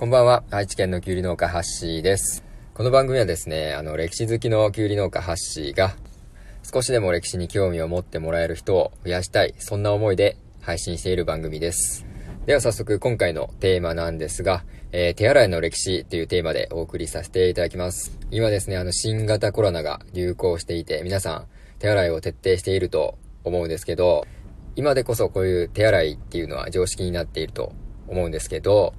こんばんは、愛知県のきゅうり農家ハッシーです。この番組はですね、あの、歴史好きのきゅうり農家ハッシーが、少しでも歴史に興味を持ってもらえる人を増やしたい、そんな思いで配信している番組です。では早速今回のテーマなんですが、えー、手洗いの歴史というテーマでお送りさせていただきます。今ですね、あの、新型コロナが流行していて、皆さん手洗いを徹底していると思うんですけど、今でこそこういう手洗いっていうのは常識になっていると思うんですけど、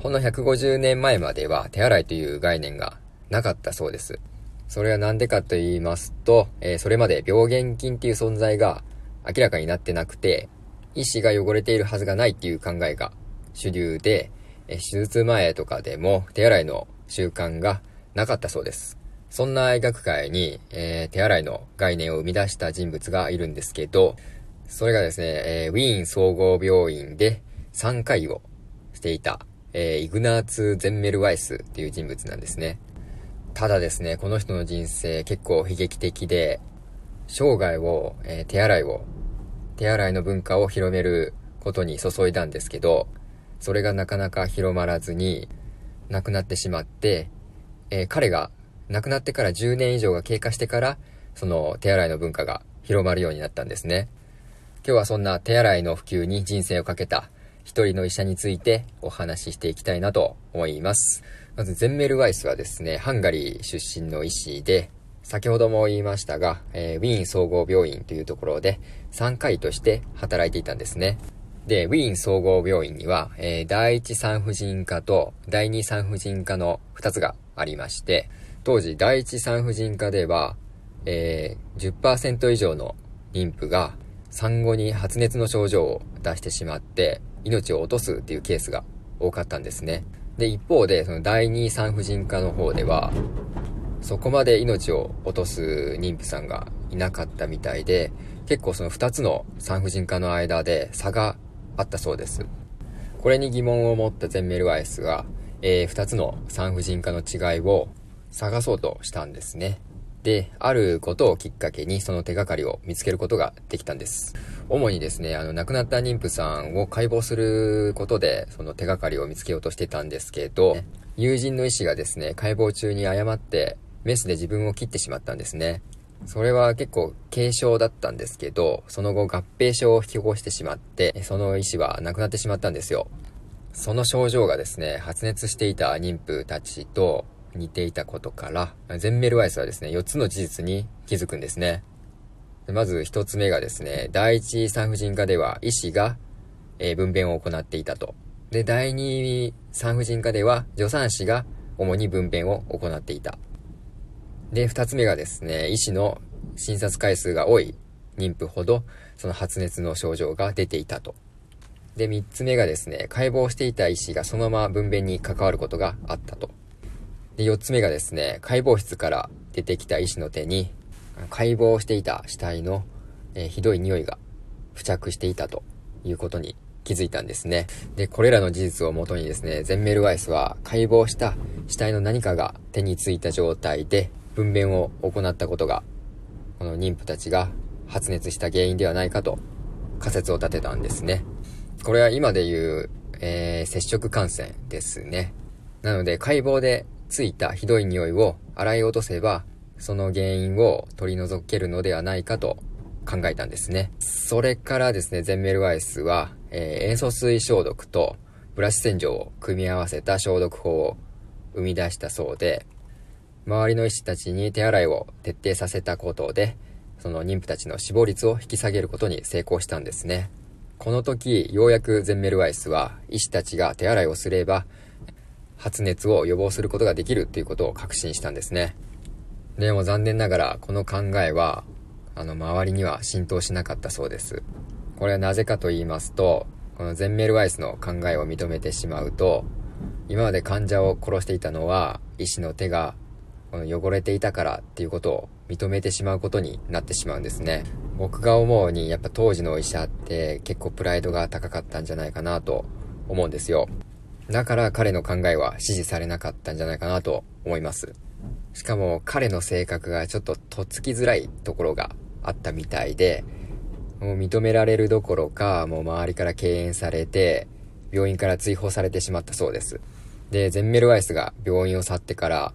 ほんの150年前までは手洗いという概念がなかったそうです。それはなんでかと言いますと、えー、それまで病原菌っていう存在が明らかになってなくて、医師が汚れているはずがないっていう考えが主流で、えー、手術前とかでも手洗いの習慣がなかったそうです。そんな医学界に、えー、手洗いの概念を生み出した人物がいるんですけど、それがですね、えー、ウィーン総合病院で3回をしていた、えー、イグナーツ・ゼンメルワイスっていう人物なんですね。ただですね、この人の人生結構悲劇的で、生涯を、えー、手洗いを、手洗いの文化を広めることに注いだんですけど、それがなかなか広まらずに、亡くなってしまって、えー、彼が亡くなってから10年以上が経過してから、その手洗いの文化が広まるようになったんですね。今日はそんな手洗いの普及に人生をかけた一人の医者についてお話ししていきたいなと思います。まず、ゼンメルワイスはですね、ハンガリー出身の医師で、先ほども言いましたが、えー、ウィーン総合病院というところで、産科医として働いていたんですね。で、ウィーン総合病院には、えー、第一産婦人科と第二産婦人科の2つがありまして、当時第一産婦人科では、えー、10%以上の妊婦が産後に発熱の症状を出してしまって命を落とすっていうケースが多かったんですね。で、一方で、その第二産婦人科の方では、そこまで命を落とす妊婦さんがいなかったみたいで、結構その2つの産婦人科の間で差があったそうです。これに疑問を持ったゼンメルワイスが、えー、2つの産婦人科の違いを探そうとしたんですね。で、あることをきっかけにその手がかりを見つけることができたんです。主にですね、あの、亡くなった妊婦さんを解剖することで、その手がかりを見つけようとしてたんですけど、友人の医師がですね、解剖中に誤ってメスで自分を切ってしまったんですね。それは結構軽症だったんですけど、その後合併症を引き起こしてしまって、その医師は亡くなってしまったんですよ。その症状がですね、発熱していた妊婦たちと似ていたことから、ゼンメルワイスはですね、4つの事実に気づくんですね。まず1つ目がですね、第一産婦人科では医師が、えー、分娩を行っていたと。で、第二産婦人科では助産師が主に分娩を行っていた。で、2つ目がですね、医師の診察回数が多い妊婦ほど、その発熱の症状が出ていたと。で、3つ目がですね、解剖していた医師がそのまま分娩に関わることがあったと。で、4つ目がですね、解剖室から出てきた医師の手に、解剖していた死体の、えー、ひどい匂いが付着していたということに気づいたんですね。で、これらの事実をもとにですね、ゼンメルワイスは解剖した死体の何かが手についた状態で分娩を行ったことが、この妊婦たちが発熱した原因ではないかと仮説を立てたんですね。これは今で言う、えー、接触感染ですね。なので解剖でついたひどい匂いを洗い落とせば、その原因を取り除けるのではないかと考えたんですね。それからですね、ゼンメルワイスは、えー、塩素水消毒とブラシ洗浄を組み合わせた消毒法を生み出したそうで、周りの医師たちに手洗いを徹底させたことで、その妊婦たちの死亡率を引き下げることに成功したんですね。この時、ようやくゼンメルワイスは、医師たちが手洗いをすれば、発熱を予防することができるっていうことを確信したんですね。でも残念ながらこの考えは、あの周りには浸透しなかったそうです。これはなぜかと言いますと、このゼンメルワイスの考えを認めてしまうと、今まで患者を殺していたのは医師の手がこの汚れていたからっていうことを認めてしまうことになってしまうんですね。僕が思うにやっぱ当時の医者って結構プライドが高かったんじゃないかなと思うんですよ。だから彼の考えは支持されなかったんじゃないかなと思います。しかも彼の性格がちょっととっつきづらいところがあったみたいで、もう認められるどころか、もう周りから敬遠されて、病院から追放されてしまったそうです。で、ゼンメルワイスが病院を去ってから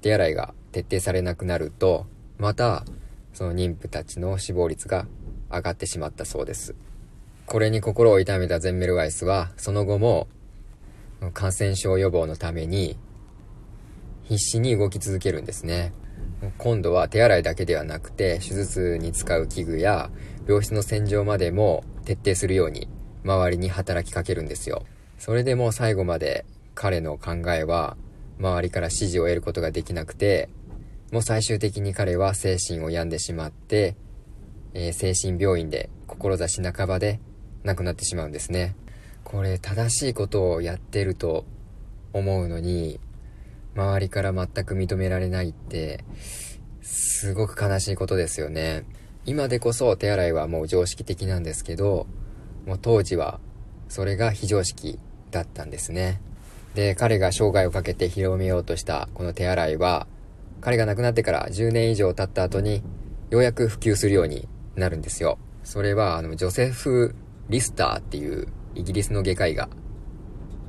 手洗いが徹底されなくなると、また、その妊婦たちの死亡率が上がってしまったそうです。これに心を痛めたゼンメルワイスは、その後も感染症予防のために必死に動き続けるんですね。今度は手洗いだけではなくて、手術に使う器具や病室の洗浄までも徹底するように周りに働きかけるんですよ。それでも最後まで彼の考えは周りから支持を得ることができなくて、もう最終的に彼は精神を病んでしまって、えー、精神病院で志半ばで亡くなってしまうんですね。これ正しいことをやってると思うのに、周りから全く認められないって、すごく悲しいことですよね。今でこそ手洗いはもう常識的なんですけど、もう当時はそれが非常識だったんですね。で、彼が生涯をかけて広めようとしたこの手洗いは、彼が亡くなってから10年以上経った後に、ようやく普及するようになるんですよ。それは、あの、ジョセフ・リスターっていうイギリスの外科医が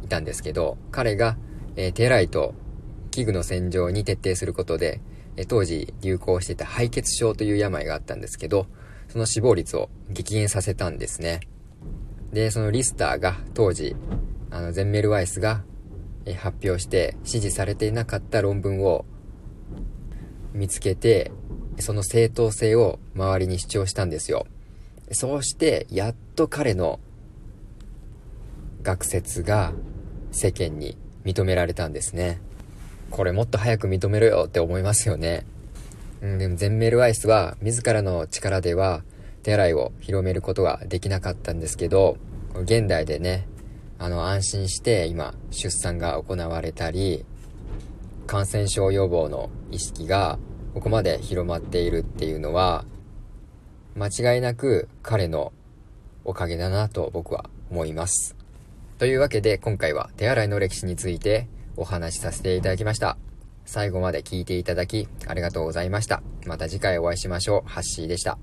いたんですけど、彼が、えー、手洗いと器具の洗浄に徹底することで、えー、当時流行していた敗血症という病があったんですけど、その死亡率を激減させたんですね。で、そのリスターが当時、あの、ゼンメルワイスが、えー、発表して支持されていなかった論文を見つけて、その正当性を周りに主張したんですよ。そうして、やっと彼の学説が世間に認められたんですね。これもっと早く認めろよって思いますよね。うん、でも全メルアイスは自らの力では手洗いを広めることができなかったんですけど、現代でね、あの安心して今出産が行われたり、感染症予防の意識がここまで広まっているっていうのは、間違いなく彼のおかげだなと僕は思います。というわけで今回は手洗いの歴史についてお話しさせていただきました。最後まで聞いていただきありがとうございました。また次回お会いしましょう。ハッシーでした。